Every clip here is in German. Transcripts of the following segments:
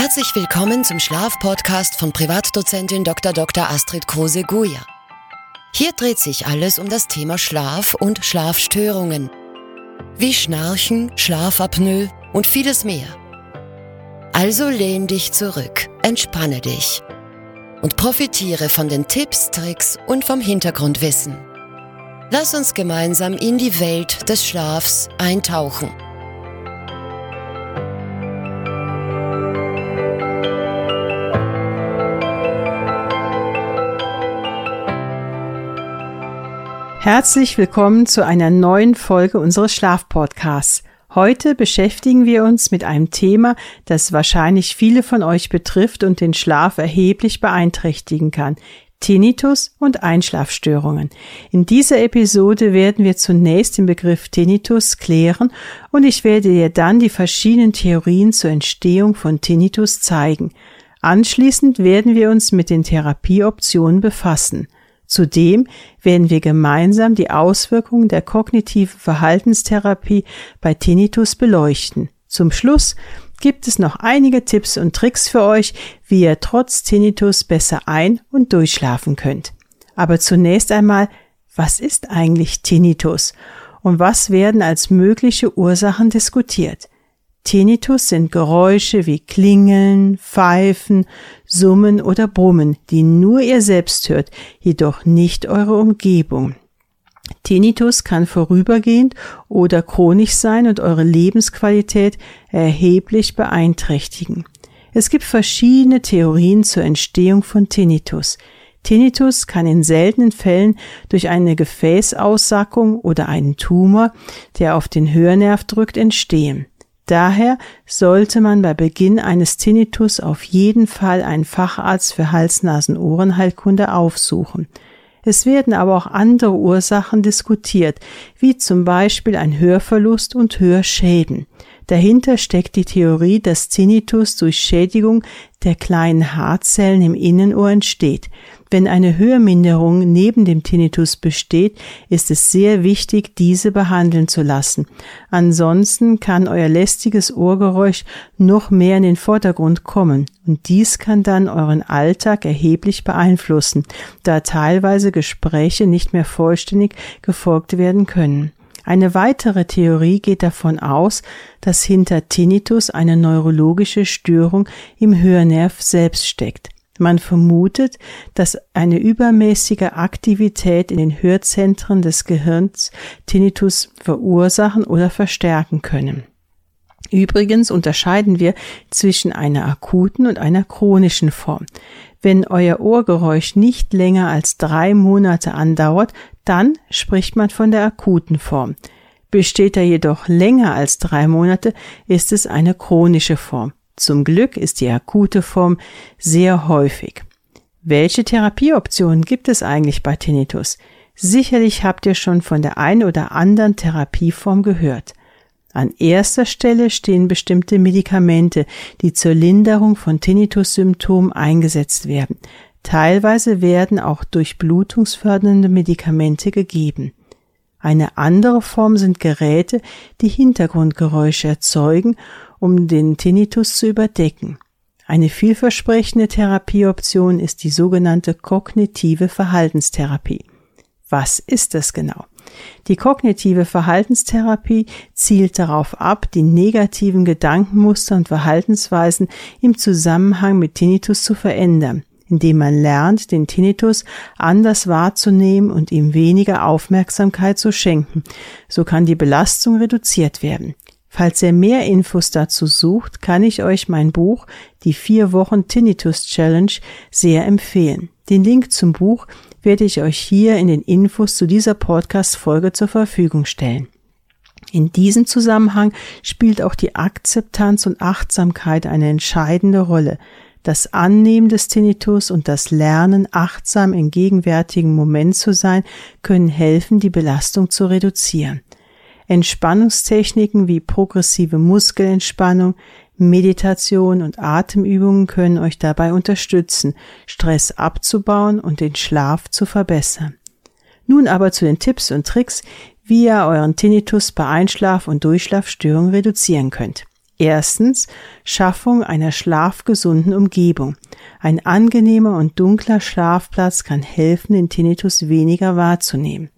Herzlich willkommen zum Schlafpodcast von Privatdozentin Dr. Dr. Astrid Kruse-Guja. Hier dreht sich alles um das Thema Schlaf und Schlafstörungen. Wie Schnarchen, Schlafapnoe und vieles mehr. Also lehn dich zurück, entspanne dich und profitiere von den Tipps, Tricks und vom Hintergrundwissen. Lass uns gemeinsam in die Welt des Schlafs eintauchen. Herzlich willkommen zu einer neuen Folge unseres Schlafpodcasts. Heute beschäftigen wir uns mit einem Thema, das wahrscheinlich viele von euch betrifft und den Schlaf erheblich beeinträchtigen kann. Tinnitus und Einschlafstörungen. In dieser Episode werden wir zunächst den Begriff Tinnitus klären und ich werde dir dann die verschiedenen Theorien zur Entstehung von Tinnitus zeigen. Anschließend werden wir uns mit den Therapieoptionen befassen. Zudem werden wir gemeinsam die Auswirkungen der kognitiven Verhaltenstherapie bei Tinnitus beleuchten. Zum Schluss gibt es noch einige Tipps und Tricks für euch, wie ihr trotz Tinnitus besser ein- und durchschlafen könnt. Aber zunächst einmal, was ist eigentlich Tinnitus und was werden als mögliche Ursachen diskutiert? Tinnitus sind Geräusche wie Klingeln, Pfeifen, Summen oder Brummen, die nur ihr selbst hört, jedoch nicht eure Umgebung. Tinnitus kann vorübergehend oder chronisch sein und eure Lebensqualität erheblich beeinträchtigen. Es gibt verschiedene Theorien zur Entstehung von Tinnitus. Tinnitus kann in seltenen Fällen durch eine Gefäßaussackung oder einen Tumor, der auf den Hörnerv drückt, entstehen. Daher sollte man bei Beginn eines Tinnitus auf jeden Fall einen Facharzt für Hals-Nasen-Ohrenheilkunde aufsuchen. Es werden aber auch andere Ursachen diskutiert, wie zum Beispiel ein Hörverlust und Hörschäden. Dahinter steckt die Theorie, dass Tinnitus durch Schädigung der kleinen Haarzellen im Innenohr entsteht. Wenn eine Hörminderung neben dem Tinnitus besteht, ist es sehr wichtig, diese behandeln zu lassen. Ansonsten kann euer lästiges Ohrgeräusch noch mehr in den Vordergrund kommen und dies kann dann euren Alltag erheblich beeinflussen, da teilweise Gespräche nicht mehr vollständig gefolgt werden können. Eine weitere Theorie geht davon aus, dass hinter Tinnitus eine neurologische Störung im Hörnerv selbst steckt. Man vermutet, dass eine übermäßige Aktivität in den Hörzentren des Gehirns Tinnitus verursachen oder verstärken können. Übrigens unterscheiden wir zwischen einer akuten und einer chronischen Form. Wenn euer Ohrgeräusch nicht länger als drei Monate andauert, dann spricht man von der akuten Form. Besteht er jedoch länger als drei Monate, ist es eine chronische Form. Zum Glück ist die akute Form sehr häufig. Welche Therapieoptionen gibt es eigentlich bei Tinnitus? Sicherlich habt ihr schon von der ein oder anderen Therapieform gehört. An erster Stelle stehen bestimmte Medikamente, die zur Linderung von Tinnitus-Symptomen eingesetzt werden. Teilweise werden auch durchblutungsfördernde Medikamente gegeben. Eine andere Form sind Geräte, die Hintergrundgeräusche erzeugen um den Tinnitus zu überdecken. Eine vielversprechende Therapieoption ist die sogenannte kognitive Verhaltenstherapie. Was ist das genau? Die kognitive Verhaltenstherapie zielt darauf ab, die negativen Gedankenmuster und Verhaltensweisen im Zusammenhang mit Tinnitus zu verändern, indem man lernt, den Tinnitus anders wahrzunehmen und ihm weniger Aufmerksamkeit zu schenken. So kann die Belastung reduziert werden. Falls ihr mehr Infos dazu sucht, kann ich euch mein Buch Die vier Wochen Tinnitus Challenge sehr empfehlen. Den Link zum Buch werde ich euch hier in den Infos zu dieser Podcast-Folge zur Verfügung stellen. In diesem Zusammenhang spielt auch die Akzeptanz und Achtsamkeit eine entscheidende Rolle. Das Annehmen des Tinnitus und das Lernen, achtsam im gegenwärtigen Moment zu sein, können helfen, die Belastung zu reduzieren. Entspannungstechniken wie progressive Muskelentspannung, Meditation und Atemübungen können euch dabei unterstützen, Stress abzubauen und den Schlaf zu verbessern. Nun aber zu den Tipps und Tricks, wie ihr euren Tinnitus bei Einschlaf- und Durchschlafstörungen reduzieren könnt. Erstens Schaffung einer schlafgesunden Umgebung. Ein angenehmer und dunkler Schlafplatz kann helfen, den Tinnitus weniger wahrzunehmen.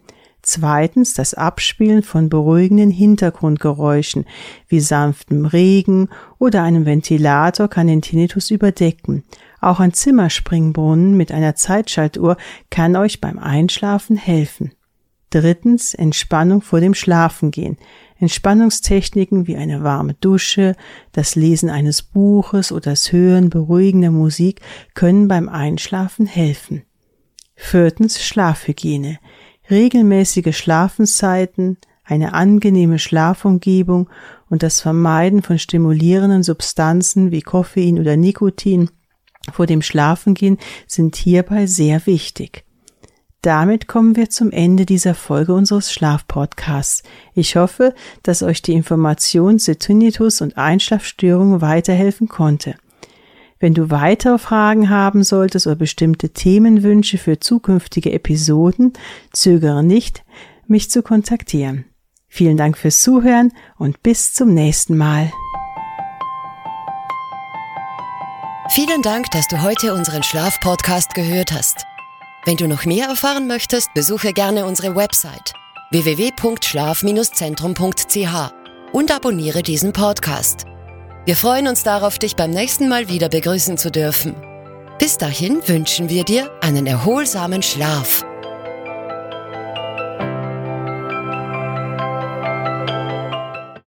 Zweitens das Abspielen von beruhigenden Hintergrundgeräuschen wie sanftem Regen oder einem Ventilator kann den Tinnitus überdecken. Auch ein Zimmerspringbrunnen mit einer Zeitschaltuhr kann euch beim Einschlafen helfen. Drittens Entspannung vor dem Schlafengehen. Entspannungstechniken wie eine warme Dusche, das Lesen eines Buches oder das Hören beruhigender Musik können beim Einschlafen helfen. Viertens Schlafhygiene. Regelmäßige Schlafenszeiten, eine angenehme Schlafumgebung und das Vermeiden von stimulierenden Substanzen wie Koffein oder Nikotin vor dem Schlafengehen sind hierbei sehr wichtig. Damit kommen wir zum Ende dieser Folge unseres Schlafpodcasts. Ich hoffe, dass euch die Information zu Tinnitus und Einschlafstörungen weiterhelfen konnte. Wenn du weitere Fragen haben solltest oder bestimmte Themenwünsche für zukünftige Episoden, zögere nicht, mich zu kontaktieren. Vielen Dank fürs Zuhören und bis zum nächsten Mal. Vielen Dank, dass du heute unseren Schlafpodcast gehört hast. Wenn du noch mehr erfahren möchtest, besuche gerne unsere Website www.schlaf-zentrum.ch und abonniere diesen Podcast. Wir freuen uns darauf, dich beim nächsten Mal wieder begrüßen zu dürfen. Bis dahin wünschen wir dir einen erholsamen Schlaf.